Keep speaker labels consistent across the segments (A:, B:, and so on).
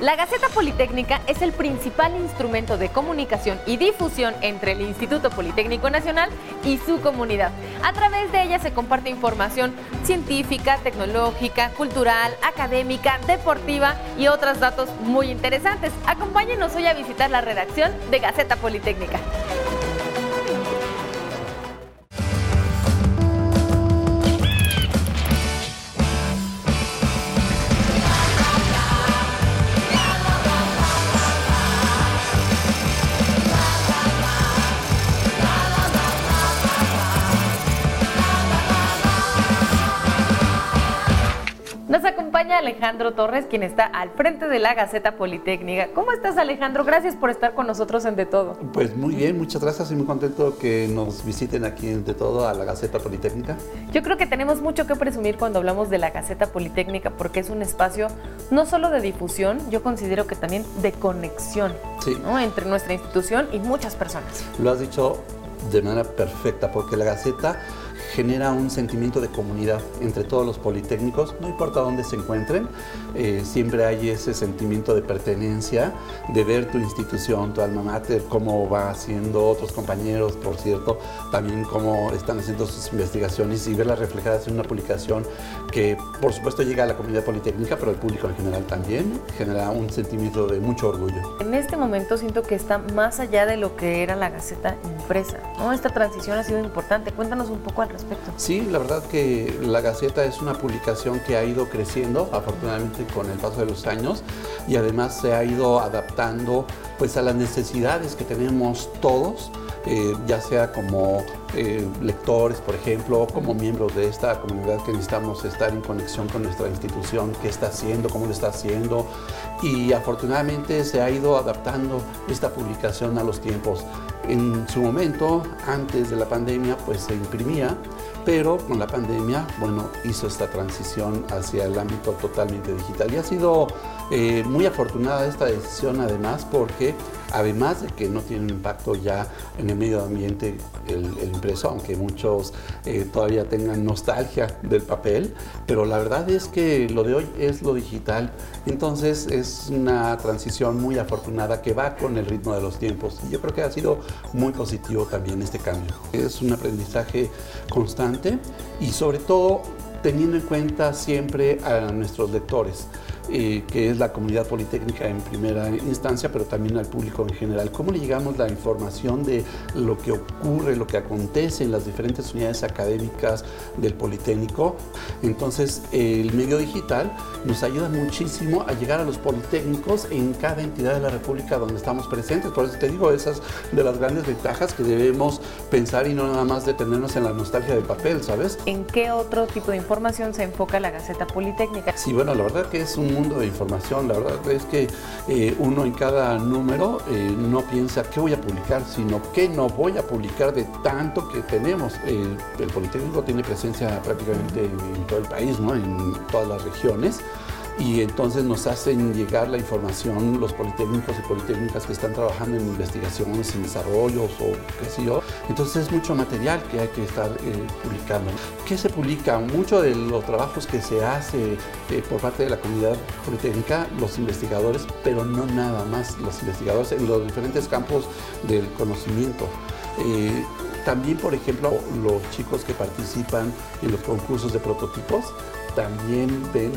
A: La Gaceta Politécnica es el principal instrumento de comunicación y difusión entre el Instituto Politécnico Nacional y su comunidad. A través de ella se comparte información científica, tecnológica, cultural, académica, deportiva y otros datos muy interesantes. Acompáñenos hoy a visitar la redacción de Gaceta Politécnica. Alejandro Torres, quien está al frente de la Gaceta Politécnica. ¿Cómo estás, Alejandro? Gracias por estar con nosotros en De Todo.
B: Pues muy bien, muchas gracias y muy contento que nos visiten aquí en De Todo a la Gaceta Politécnica.
A: Yo creo que tenemos mucho que presumir cuando hablamos de la Gaceta Politécnica porque es un espacio no solo de difusión, yo considero que también de conexión
B: Sí.
A: ¿no? entre nuestra institución y muchas personas.
B: Lo has dicho de manera perfecta porque la Gaceta genera un sentimiento de comunidad entre todos los politécnicos, no importa dónde se encuentren, eh, siempre hay ese sentimiento de pertenencia, de ver tu institución, tu alma mater, cómo va haciendo otros compañeros, por cierto, también cómo están haciendo sus investigaciones y verlas reflejadas en una publicación que por supuesto llega a la comunidad politécnica, pero al público en general también, genera un sentimiento de mucho orgullo.
A: En este momento siento que está más allá de lo que era la Gaceta ¿no? Esta transición ha sido importante. Cuéntanos un poco al respecto.
B: Sí, la verdad que la Gaceta es una publicación que ha ido creciendo, afortunadamente con el paso de los años, y además se ha ido adaptando pues a las necesidades que tenemos todos, eh, ya sea como eh, lectores, por ejemplo, o como miembros de esta comunidad que necesitamos estar en conexión con nuestra institución, qué está haciendo, cómo lo está haciendo, y afortunadamente se ha ido adaptando esta publicación a los tiempos. En su momento, antes de la pandemia, pues se imprimía, pero con la pandemia, bueno, hizo esta transición hacia el ámbito totalmente digital. Y ha sido eh, muy afortunada esta decisión además porque además de que no tiene un impacto ya en el medio ambiente el, el impreso, aunque muchos eh, todavía tengan nostalgia del papel, pero la verdad es que lo de hoy es lo digital, entonces es una transición muy afortunada que va con el ritmo de los tiempos y yo creo que ha sido muy positivo también este cambio. Es un aprendizaje constante y sobre todo teniendo en cuenta siempre a nuestros lectores eh, que es la comunidad politécnica en primera instancia, pero también al público en general. ¿Cómo le llegamos la información de lo que ocurre, lo que acontece en las diferentes unidades académicas del Politécnico? Entonces, el medio digital nos ayuda muchísimo a llegar a los politécnicos en cada entidad de la República donde estamos presentes. Por eso te digo, esas de las grandes ventajas que debemos pensar y no nada más detenernos en la nostalgia del papel, ¿sabes?
A: ¿En qué otro tipo de información se enfoca la Gaceta Politécnica?
B: Sí, bueno, la verdad que es un mundo de información. La verdad es que eh, uno en cada número eh, no piensa qué voy a publicar, sino qué no voy a publicar de tanto que tenemos. Eh, el Politécnico tiene presencia prácticamente en todo el país, ¿no? en todas las regiones y entonces nos hacen llegar la información los politécnicos y politécnicas que están trabajando en investigaciones, en desarrollos o qué sé yo. Entonces es mucho material que hay que estar eh, publicando. ¿Qué se publica? Mucho de los trabajos que se hace eh, por parte de la comunidad politécnica, los investigadores, pero no nada más los investigadores en los diferentes campos del conocimiento. Eh, también, por ejemplo, los chicos que participan en los concursos de prototipos también ven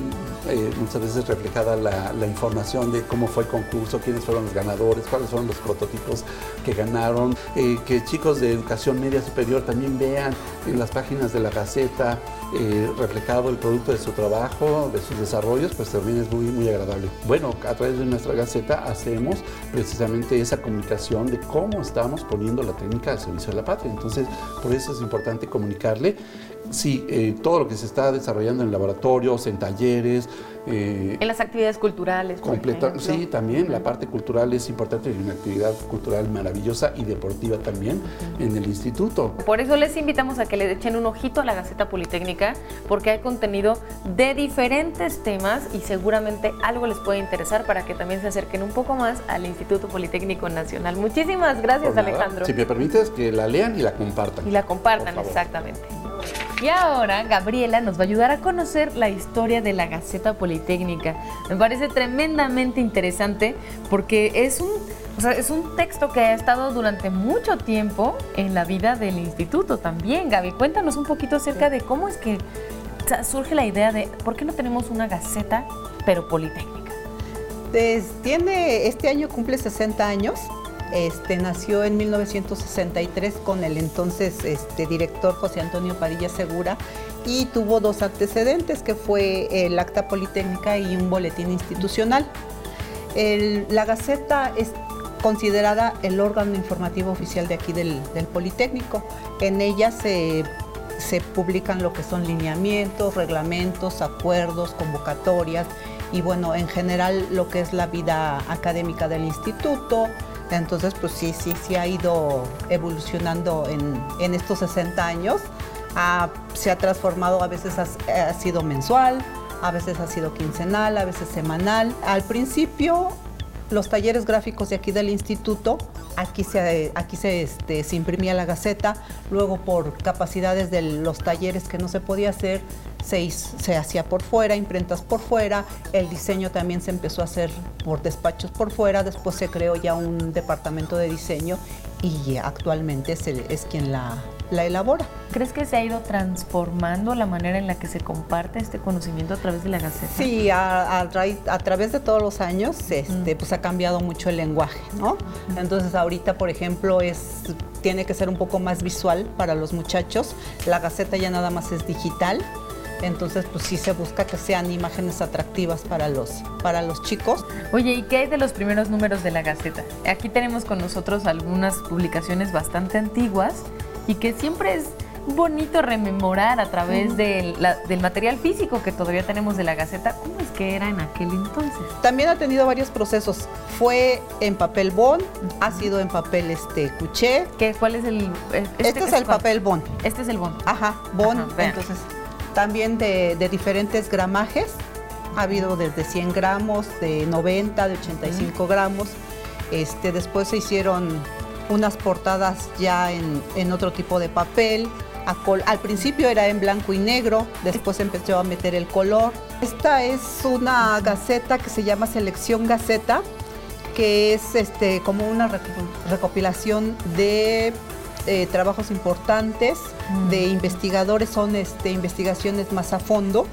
B: eh, muchas veces reflejada la, información de cómo fue el concurso, quiénes fueron los ganadores, cuáles fueron los prototipos que ganaron, eh, que chicos de educación media superior también vean en las páginas de la Gaceta eh, reflejado el producto de su trabajo, de sus desarrollos, pues también es muy, muy agradable. Bueno, a través de nuestra Gaceta hacemos precisamente esa comunicación de cómo estamos poniendo la técnica al servicio de la patria. Entonces, por eso es importante comunicarle sí, eh, todo lo que se está desarrollando en laboratorios, en talleres.
A: Eh, en las actividades culturales.
B: Completa, sí, también uh -huh. la parte cultural es importante, una actividad cultural maravillosa y deportiva también uh -huh. en el instituto.
A: Por eso les invitamos a que le echen un ojito a la Gaceta Politécnica, porque hay contenido de diferentes temas y seguramente algo les puede interesar para que también se acerquen un poco más al Instituto Politécnico Nacional. Muchísimas gracias, Alejandro.
B: Si me permites, que la lean y la compartan.
A: Y la compartan, exactamente. Y ahora Gabriela nos va a ayudar a conocer la historia de la Gaceta Politécnica. Me parece tremendamente interesante porque es un, es un texto que ha estado durante mucho tiempo en la vida del instituto también. Gaby, cuéntanos un poquito acerca de cómo es que surge la idea de por qué no tenemos una Gaceta pero Politécnica.
C: tiene, este año cumple 60 años este, nació en 1963 con el entonces este, director José Antonio Padilla Segura y tuvo dos antecedentes, que fue el acta politécnica y un boletín institucional. la Gaceta es considerada el órgano informativo oficial de aquí del, Politécnico. En ella se, se publican lo que son lineamientos, reglamentos, acuerdos, convocatorias y bueno, en general lo que es la vida académica del instituto, entonces, pues sí, sí, sí ha ido evolucionando en, estos 60 años. se ha transformado, a veces ha, sido mensual, a veces ha sido quincenal, a veces semanal. Al principio, los talleres gráficos de aquí del instituto, aquí se, aquí se, este, se imprimía la gaceta, luego por capacidades de los talleres que no se podía hacer, se, hacía por fuera, imprentas por fuera, el diseño también se empezó a hacer por despachos por fuera, después se creó ya un departamento de diseño y actualmente es quien la, elabora.
A: ¿Crees que se ha ido transformando la manera en la que se comparte este conocimiento a través de la Gaceta?
C: Sí, a, través de todos los años este, pues ha cambiado mucho el lenguaje, ¿no? Entonces ahorita, por ejemplo, es tiene que ser un poco más visual para los muchachos. La Gaceta ya nada más es digital. Entonces, pues sí se busca que sean imágenes atractivas para los, para los chicos.
A: Oye, ¿y qué hay de los primeros números de la Gaceta? Aquí tenemos con nosotros algunas publicaciones bastante antiguas y que siempre es bonito rememorar a través del, del, material físico que todavía tenemos de la Gaceta, cómo es que era en aquel entonces.
C: También ha tenido varios procesos. Fue en papel bond, ha sido en papel este cuché.
A: ¿Qué, ¿Cuál es el...?
C: Este, este es el papel bond.
A: Este es el bond.
C: Ajá, bond. entonces también de, diferentes gramajes. Ha habido desde 100 gramos, de 90, de 85 gramos. Este, después se hicieron unas portadas ya en, otro tipo de papel. al principio era en blanco y negro, después empezó a meter el color. Esta es una gaceta que se llama Selección Gaceta, que es este, como una recopilación de eh, trabajos importantes de mm. investigadores, son este, investigaciones más a fondo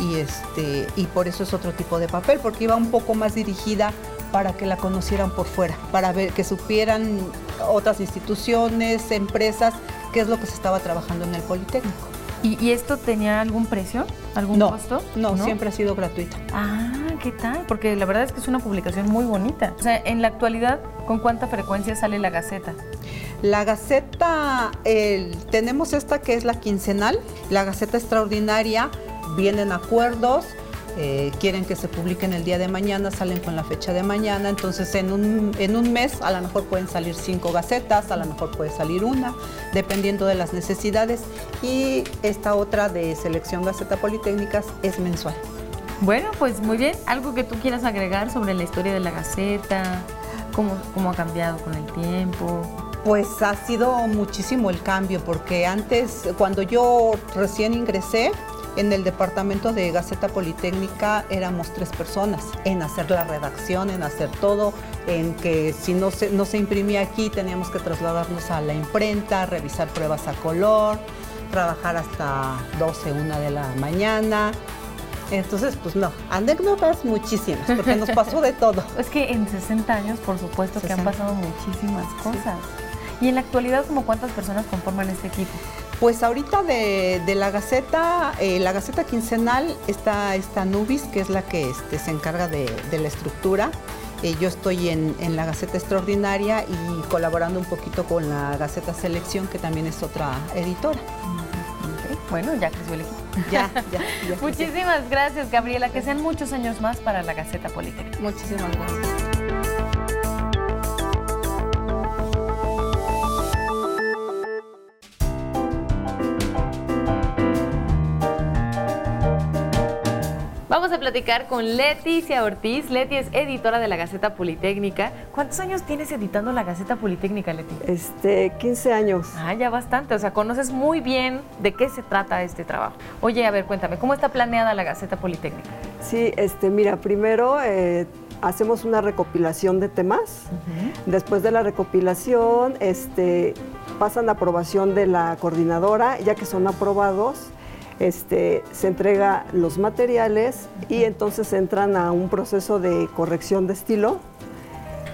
C: y, este, y por eso es otro tipo de papel, porque iba un poco más dirigida para que la conocieran por fuera, para ver que supieran otras instituciones, empresas, qué es lo que se estaba trabajando en el Politécnico.
A: ¿Y, esto tenía algún precio? ¿Algún costo?
C: No, no, siempre ha sido gratuita.
A: Ah, ¿qué tal? Porque la verdad es que es una publicación muy bonita. O sea, en la actualidad, ¿con cuánta frecuencia sale la Gaceta?
C: La Gaceta, tenemos esta que es la quincenal, la Gaceta extraordinaria, vienen acuerdos, eh, quieren que se publiquen el día de mañana, salen con la fecha de mañana, entonces en un, en un mes a lo mejor pueden salir cinco gacetas, a lo mejor puede salir una, dependiendo de las necesidades. Y esta otra de selección Gaceta Politécnicas es mensual.
A: Bueno, pues muy bien. ¿Algo que tú quieras agregar sobre la historia de la Gaceta? ¿Cómo, cómo ha cambiado con el tiempo?
C: Pues ha sido muchísimo el cambio, porque antes, cuando yo recién ingresé, en el departamento de Gaceta Politécnica éramos tres personas en hacer la redacción, en hacer todo, en que si no se, no se imprimía aquí teníamos que trasladarnos a la imprenta, revisar pruebas a color, trabajar hasta 12, 1 de la mañana. Entonces, pues no, anécdotas muchísimas, porque nos pasó de todo.
A: Es que en 60 años, por supuesto, que han pasado muchísimas cosas. ¿Y en la actualidad, como cuántas personas conforman este equipo?
C: Pues ahorita de, la Gaceta, eh, la Gaceta quincenal está esta Nubis, que es la que este, se encarga de, la estructura. Eh, yo estoy en, la Gaceta Extraordinaria y colaborando un poquito con la Gaceta Selección, que también es otra editora.
A: Bueno, ya creció el equipo.
C: Ya, ya.
A: Muchísimas gracias, Gabriela. Que sean muchos años más para la Gaceta Politécnica.
C: Muchísimas gracias.
A: Vamos a platicar con Leticia Ortiz. Leti es editora de la Gaceta Politécnica. ¿Cuántos años tienes editando la Gaceta Politécnica, Leti?
D: Este, 15 años.
A: Ah, ya bastante. O sea, conoces muy bien de qué se trata este trabajo. Oye, a ver, cuéntame, ¿cómo está planeada la Gaceta Politécnica?
D: Sí, este, mira, primero eh, hacemos una recopilación de temas. Después de la recopilación, este, pasan a aprobación de la coordinadora, ya que son aprobados este, se entrega los materiales y entonces entran a un proceso de corrección de estilo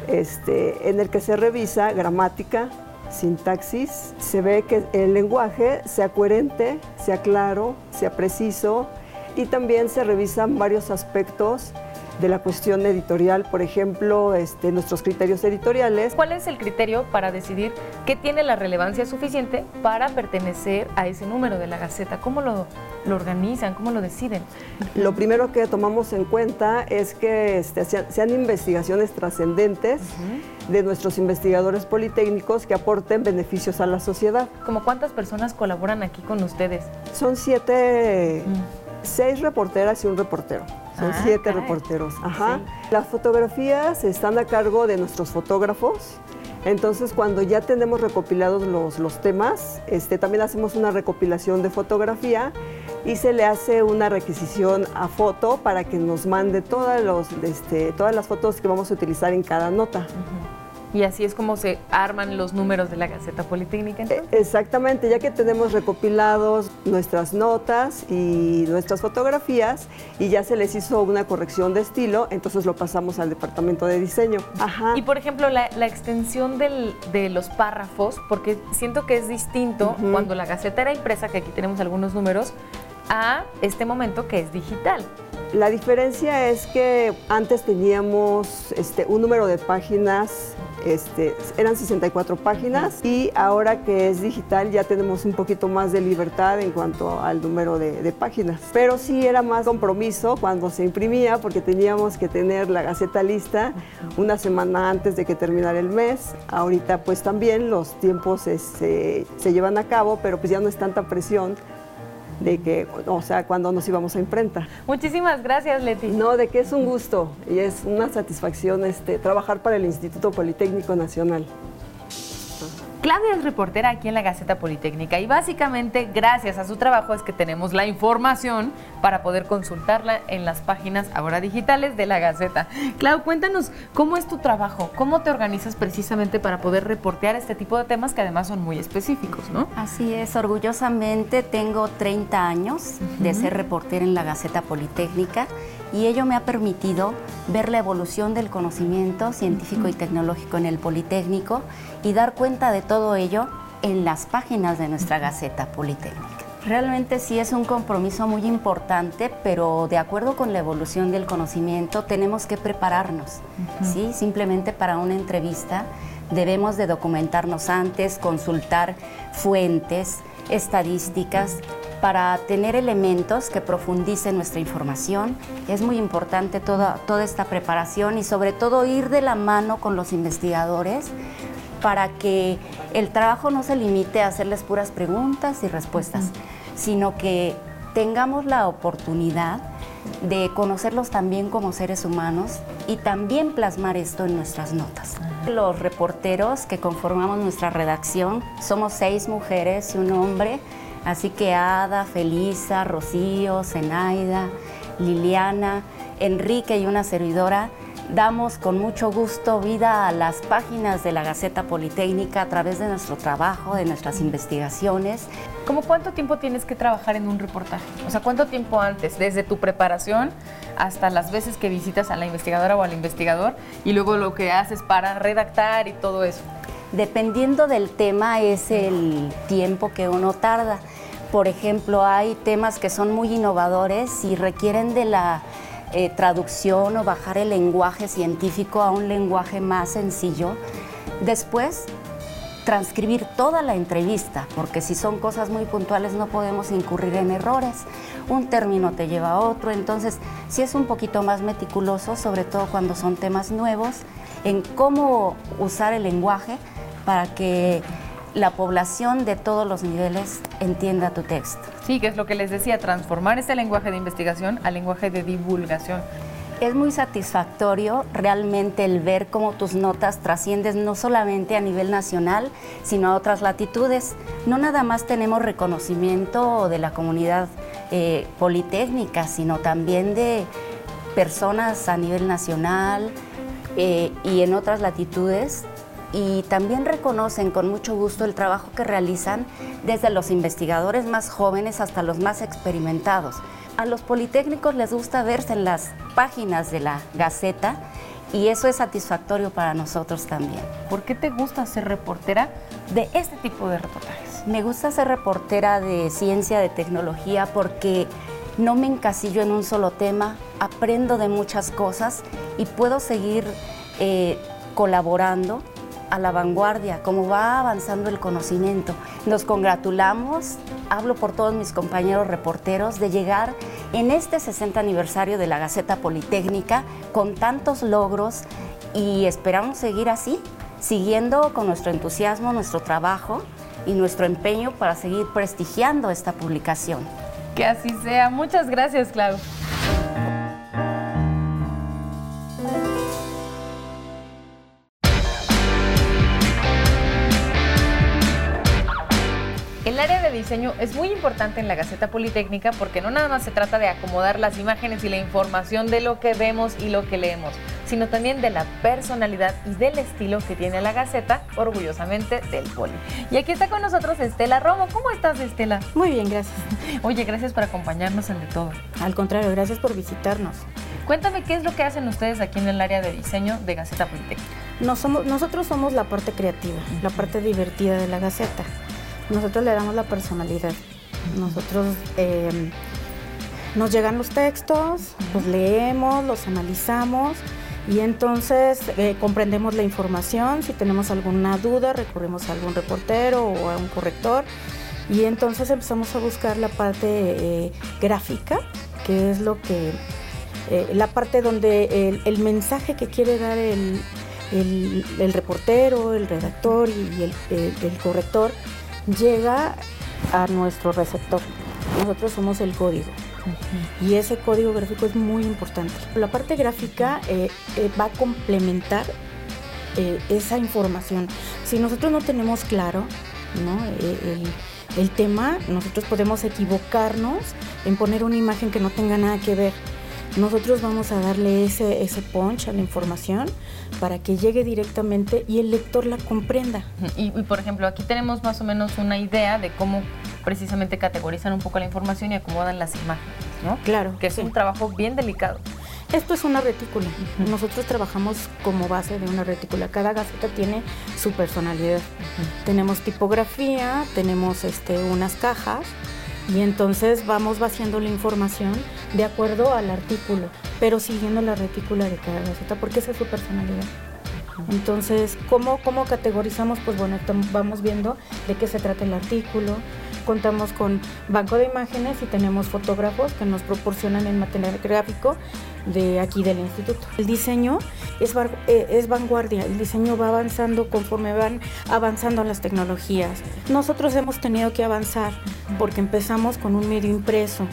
D: este, en el que se revisa gramática, sintaxis, se ve que el lenguaje sea coherente, sea claro, sea preciso y también se revisan varios aspectos de la cuestión editorial, por ejemplo, este, nuestros criterios editoriales.
A: ¿Cuál es el criterio para decidir qué tiene la relevancia suficiente para pertenecer a ese número de la Gaceta? ¿Cómo lo, lo organizan? ¿Cómo lo deciden?
D: Lo primero que tomamos en cuenta es que este, sean, investigaciones trascendentes de nuestros investigadores politécnicos que aporten beneficios a la sociedad.
A: ¿Cómo cuántas personas colaboran aquí con ustedes?
D: Son siete, seis reporteras y un reportero. Son ah, siete reporteros. Ajá. Las fotografías están a cargo de nuestros fotógrafos. Entonces, cuando ya tenemos recopilados los, los temas, este, también hacemos una recopilación de fotografía y se le hace una requisición a foto para que nos mande todas, los, este, todas las fotos que vamos a utilizar en cada nota.
A: Y así es como se arman los números de la Gaceta Politécnica.
D: E, exactamente, ya que tenemos recopilados nuestras notas y nuestras fotografías y ya se les hizo una corrección de estilo, entonces lo pasamos al departamento de diseño.
A: Y por ejemplo, la, extensión de los párrafos, porque siento que es distinto cuando la Gaceta era impresa, que aquí tenemos algunos números, a este momento que es digital.
D: La diferencia es que antes teníamos este, un número de páginas este, eran 64 páginas y ahora que es digital ya tenemos un poquito más de libertad en cuanto al número de, páginas. Pero sí era más compromiso cuando se imprimía porque teníamos que tener la gaceta lista una semana antes de que terminara el mes. Ahorita pues también los tiempos se llevan a cabo, pero pues ya no es tanta presión de que, o sea, cuando nos íbamos a imprenta.
A: Muchísimas gracias, Leti.
D: No, de que es un gusto y es una satisfacción este, trabajar para el Instituto Politécnico Nacional.
A: Claudia es reportera aquí en la Gaceta Politécnica y básicamente gracias a su trabajo es que tenemos la información para poder consultarla en las páginas ahora digitales de la Gaceta. Clau, cuéntanos cómo es tu trabajo, cómo te organizas precisamente para poder reportear este tipo de temas que además son muy específicos, ¿no?
E: Así es, orgullosamente tengo 30 años de ser reportera en la Gaceta Politécnica y ello me ha permitido ver la evolución del conocimiento científico y tecnológico en el Politécnico y dar cuenta de todo ello en las páginas de nuestra Gaceta Politécnica. Realmente sí es un compromiso muy importante, pero de acuerdo con la evolución del conocimiento tenemos que prepararnos, ¿sí? Simplemente para una entrevista debemos de documentarnos antes, consultar fuentes, estadísticas, para tener elementos que profundicen nuestra información. Es muy importante toda, toda esta preparación y sobre todo ir de la mano con los investigadores para que el trabajo no se limite a hacerles puras preguntas y respuestas, sino que tengamos la oportunidad de conocerlos también como seres humanos y también plasmar esto en nuestras notas. Los reporteros que conformamos nuestra redacción somos seis mujeres y un hombre Así que Ada, Felisa, Rocío, Zenaida, Liliana, Enrique y una servidora damos con mucho gusto vida a las páginas de la Gaceta Politécnica a través de nuestro trabajo, de nuestras investigaciones.
A: ¿Cómo cuánto tiempo tienes que trabajar en un reportaje? O sea, ¿cuánto tiempo antes? Desde tu preparación hasta las veces que visitas a la investigadora o al investigador y luego lo que haces para redactar y todo eso.
E: Dependiendo del tema es el tiempo que uno tarda. Por ejemplo, hay temas que son muy innovadores y requieren de la eh, traducción o bajar el lenguaje científico a un lenguaje más sencillo. Después, transcribir toda la entrevista, porque si son cosas muy puntuales no podemos incurrir en errores. Un término te lleva a otro, entonces si es un poquito más meticuloso, sobre todo cuando son temas nuevos, en cómo usar el lenguaje para que la población de todos los niveles entienda tu texto.
A: Sí, que es lo que les decía, transformar este lenguaje de investigación al lenguaje de divulgación.
E: Es muy satisfactorio realmente el ver cómo tus notas trascienden no solamente a nivel nacional, sino a otras latitudes. No nada más tenemos reconocimiento de la comunidad eh, politécnica, sino también de personas a nivel nacional eh, y en otras latitudes y también reconocen con mucho gusto el trabajo que realizan desde los investigadores más jóvenes hasta los más experimentados. A los politécnicos les gusta verse en las páginas de la Gaceta y eso es satisfactorio para nosotros también.
A: ¿Por qué te gusta ser reportera de este tipo de reportajes?
E: Me gusta ser reportera de ciencia, de tecnología, porque no me encasillo en un solo tema, aprendo de muchas cosas y puedo seguir eh, colaborando a la vanguardia, como va avanzando el conocimiento. Nos congratulamos, hablo por todos mis compañeros reporteros, de llegar en este 60 aniversario de la Gaceta Politécnica con tantos logros y esperamos seguir así, siguiendo con nuestro entusiasmo, nuestro trabajo y nuestro empeño para seguir prestigiando esta publicación.
A: Que así sea. Muchas gracias, Clau. Diseño es muy importante en la Gaceta Politécnica porque no nada más se trata de acomodar las imágenes y la información de lo que vemos y lo que leemos, sino también de la personalidad y del estilo que tiene la Gaceta, orgullosamente del Poli. Y aquí está con nosotros Estela Romo. ¿Cómo estás, Estela?
F: Muy bien, gracias.
A: Oye, gracias por acompañarnos en De Todo.
F: Al contrario, gracias por visitarnos.
A: Cuéntame qué es lo que hacen ustedes aquí en el área de diseño de Gaceta Politécnica.
F: Somos, nosotros somos la parte creativa, la parte divertida de la Gaceta. Nosotros le damos la personalidad. Nosotros eh, nos llegan los textos, los leemos, los analizamos y entonces eh, comprendemos la información. Si tenemos alguna duda, recurrimos a algún reportero o a un corrector y entonces empezamos a buscar la parte eh, gráfica, que es lo que la parte donde el, mensaje que quiere dar el, el, reportero, el redactor y el corrector llega a nuestro receptor. Nosotros somos el código. Y ese código gráfico es muy importante. La parte gráfica eh, eh, va a complementar eh, esa información. Si nosotros no tenemos claro el, tema, nosotros podemos equivocarnos en poner una imagen que no tenga nada que ver. Nosotros vamos a darle ese, ese punch a la información para que llegue directamente y el lector la comprenda.
A: Y, y, por ejemplo, aquí tenemos más o menos una idea de cómo precisamente categorizan un poco la información y acomodan las imágenes, ¿no?
F: Claro.
A: Que es
F: sí.
A: un trabajo bien delicado.
F: Esto es una retícula. Uh -huh. Nosotros trabajamos como base de una retícula. Cada gaceta tiene su personalidad. Uh -huh. Tenemos tipografía, tenemos este, unas cajas y entonces vamos vaciando la información de acuerdo al artículo, pero siguiendo la retícula de cada gaceta, porque esa es su personalidad. Entonces, ¿cómo, cómo categorizamos? Pues bueno, vamos viendo de qué se trata el artículo. Contamos con banco de imágenes y tenemos fotógrafos que nos proporcionan el material gráfico de aquí del instituto. El diseño es, es vanguardia, el diseño va avanzando conforme van avanzando las tecnologías. Nosotros hemos tenido que avanzar porque empezamos con un medio impreso,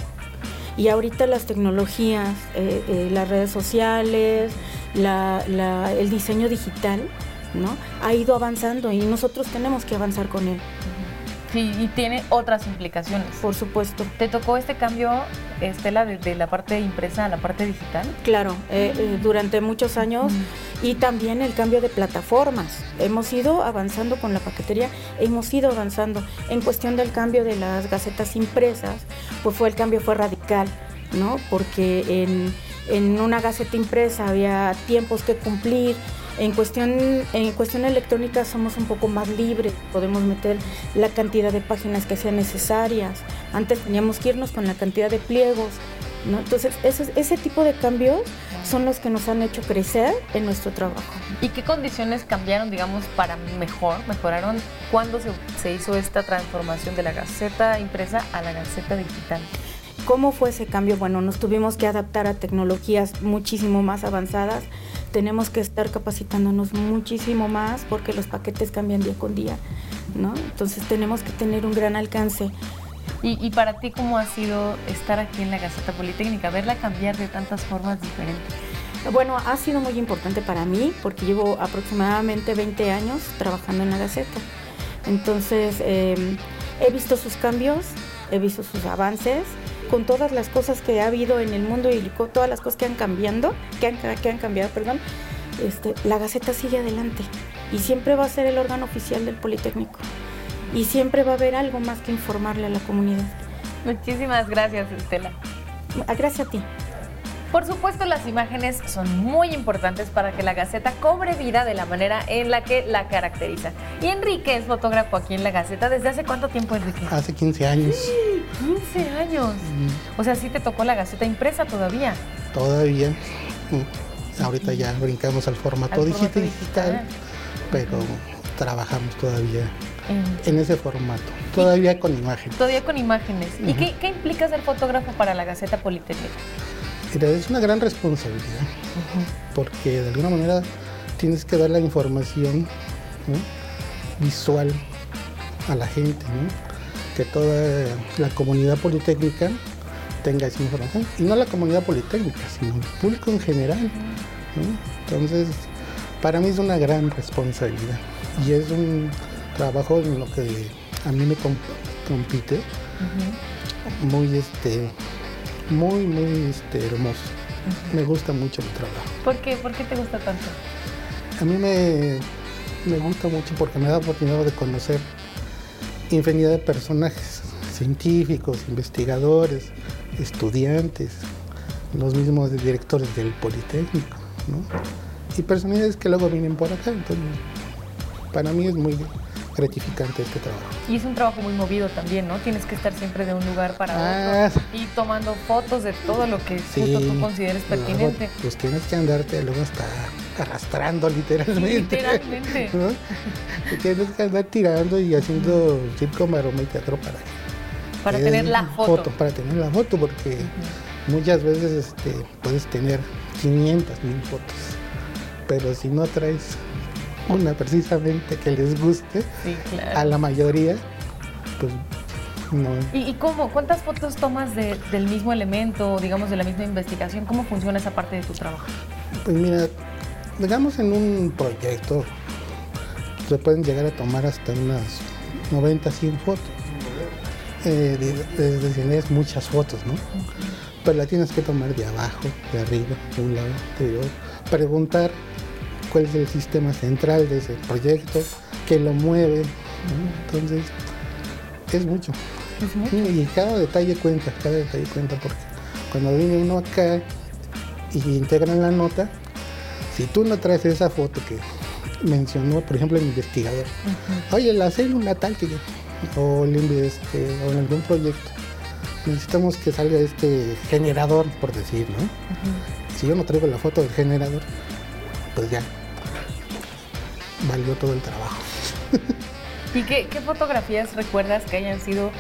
F: y ahorita las tecnologías, eh, eh, las redes sociales, la, la, el diseño digital, ¿no? Ha ido avanzando y nosotros tenemos que avanzar con él.
A: Sí, y tiene otras implicaciones.
F: Por supuesto.
A: ¿Te tocó este cambio, Estela, de, de la parte impresa a la parte digital?
F: Claro, eh, eh, durante muchos años mm. y también el cambio de plataformas. Hemos ido avanzando con la paquetería, hemos ido avanzando. En cuestión del cambio de las gacetas impresas, pues fue el cambio fue radical, ¿no? Porque en, en una gaceta impresa había tiempos que cumplir, en cuestión, en cuestión electrónica somos un poco más libres, podemos meter la cantidad de páginas que sean necesarias. Antes teníamos que irnos con la cantidad de pliegos. ¿no? Entonces, ese, ese tipo de cambios son los que nos han hecho crecer en nuestro trabajo.
A: ¿Y qué condiciones cambiaron, digamos, para mejor, mejoraron cuando se, se hizo esta transformación de la gaceta impresa a la gaceta digital?
F: ¿Cómo fue ese cambio? Bueno, nos tuvimos que adaptar a tecnologías muchísimo más avanzadas tenemos que estar capacitándonos muchísimo más porque los paquetes cambian día con día, ¿no? Entonces tenemos que tener un gran alcance.
A: ¿Y, y para ti cómo ha sido estar aquí en la Gaceta Politécnica, verla cambiar de tantas formas diferentes?
F: Bueno, ha sido muy importante para mí porque llevo aproximadamente 20 años trabajando en la Gaceta. Entonces, eh, he visto sus cambios, he visto sus avances, con todas las cosas que ha habido en el mundo y con todas las cosas que han cambiando, que han, que han cambiado, perdón, este, la Gaceta sigue adelante y siempre va a ser el órgano oficial del Politécnico y siempre va a haber algo más que informarle a la comunidad.
A: Muchísimas gracias, Estela.
F: Gracias a ti.
A: Por supuesto, las imágenes son muy importantes para que la Gaceta cobre vida de la manera en la que la caracteriza. Y Enrique es fotógrafo aquí en la Gaceta. ¿Desde hace cuánto tiempo, Enrique?
G: Hace 15 años.
A: 15 años. O sea, sí te tocó la Gaceta impresa todavía.
G: Todavía. Mm. Ahorita ya brincamos al formato,
A: Al
G: digital,
A: formato digital.
G: pero trabajamos todavía en ese formato. Todavía con imagen.
A: Todavía con imágenes. ¿Y qué, qué implica ser fotógrafo para la Gaceta Politécnica?
G: Es una gran responsabilidad, porque de alguna manera tienes que dar la información ¿no? visual a la gente, ¿no? que toda la comunidad politécnica tenga esa información, y no la comunidad politécnica, sino el público en general. ¿no? Entonces, para mí es una gran responsabilidad y es un trabajo en lo que a mí me comp- compite, muy este muy, muy este, hermoso. Me gusta mucho mi trabajo.
A: ¿Por qué? ¿Por qué te gusta tanto?
G: A mí me, me gusta mucho porque me da oportunidad de conocer infinidad de personajes, científicos, investigadores, estudiantes, los mismos directores del Politécnico, ¿no? Y personalidades que luego vienen por acá. Entonces, para mí es muy gratificante este trabajo.
A: Y es un trabajo muy movido también, ¿no? Tienes que estar siempre de un lugar para
G: Ah,
A: otro y tomando fotos de todo lo que justo tú consideres
G: luego,
A: pertinente.
G: Pues tienes que andarte luego hasta arrastrando literalmente.
A: Literalmente.
G: Tienes que andar tirando y haciendo circo, maroma y teatro para
A: Para tener la foto.
G: Para tener la foto, porque muchas veces este, puedes tener 500 mil fotos, pero si no traes una precisamente que les guste
A: Sí, claro.
G: a la mayoría, pues no.
A: ¿Y, y cómo? ¿Cuántas fotos tomas de- del mismo elemento, digamos, de la misma investigación? ¿Cómo funciona esa parte de tu trabajo?
G: Pues mira, digamos en un proyecto se pueden llegar a tomar hasta unas 90, 100 fotos. Eh, tienes muchas fotos, ¿no? Pero la tienes que tomar de abajo, de arriba, de un lado, de otro. Preguntar cuál es el sistema central de ese proyecto, qué lo mueve. ¿no? Entonces, es mucho. Y cada detalle cuenta, cada detalle cuenta, porque cuando viene uno acá y integran la nota, si tú no traes esa foto que mencionó, por ejemplo, el investigador, oye, la célula tal que o, el, este, o en algún proyecto, necesitamos que salga este generador, por decir, ¿no? Si yo no traigo la foto del generador, pues ya, valió todo el trabajo.
A: ¿Y qué, qué fotografías recuerdas que hayan sido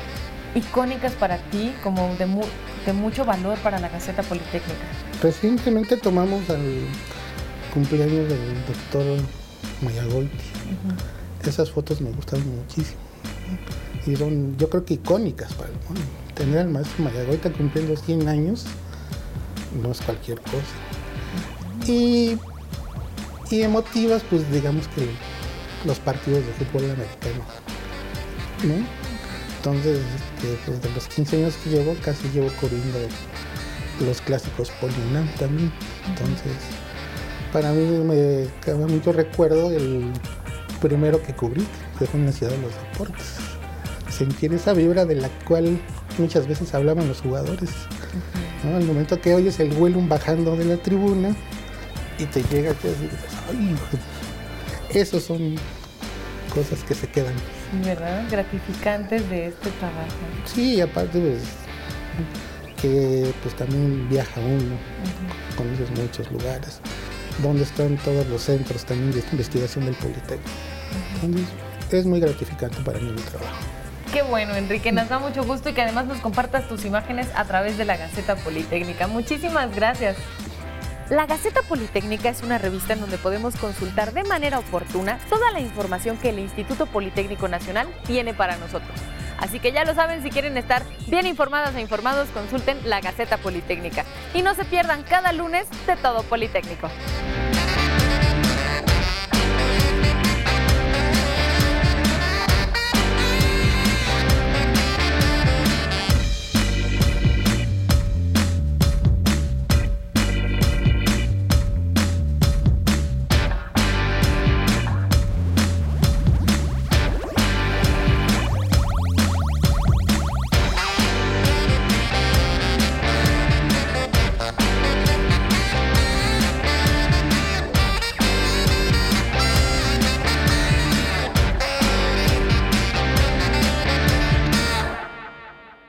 A: icónicas para ti, como de, mu- de mucho valor para la Gaceta Politécnica?
G: Recientemente tomamos al cumpleaños del doctor Mayagolti. Esas fotos me gustan muchísimo. Y son, yo creo que icónicas para el mundo. Tener al maestro Mayagolti cumpliendo 100 años no es cualquier cosa. Y, y emotivas, pues digamos que los partidos de fútbol americano. ¿no? Entonces, este, pues, de los 15 años que llevo, casi llevo cubriendo los clásicos Polinam también. Entonces, para mí me queda mucho recuerdo el primero que cubrí, que fue en la ciudad los deportes. Sentir esa vibra de la cual muchas veces hablaban los jugadores. Al momento que oyes el vuelo bajando de la tribuna y te llega así, "Ay, hijo". esos son cosas que se quedan.
A: ¿Verdad? Gratificantes de este trabajo.
G: Sí, y aparte pues, que pues también viaja uno, conoces muchos lugares, donde están todos los centros también de investigación del Politécnico. Entonces, es muy gratificante para mí mi trabajo.
A: Qué bueno, Enrique, nos da mucho gusto y que además nos compartas tus imágenes a través de la Gaceta Politécnica. Muchísimas gracias. La Gaceta Politécnica es una revista en donde podemos consultar de manera oportuna toda la información que el Instituto Politécnico Nacional tiene para nosotros. Así que ya lo saben, si quieren estar bien informadas e informados, consulten la Gaceta Politécnica. Y no se pierdan cada lunes de Todo Politécnico.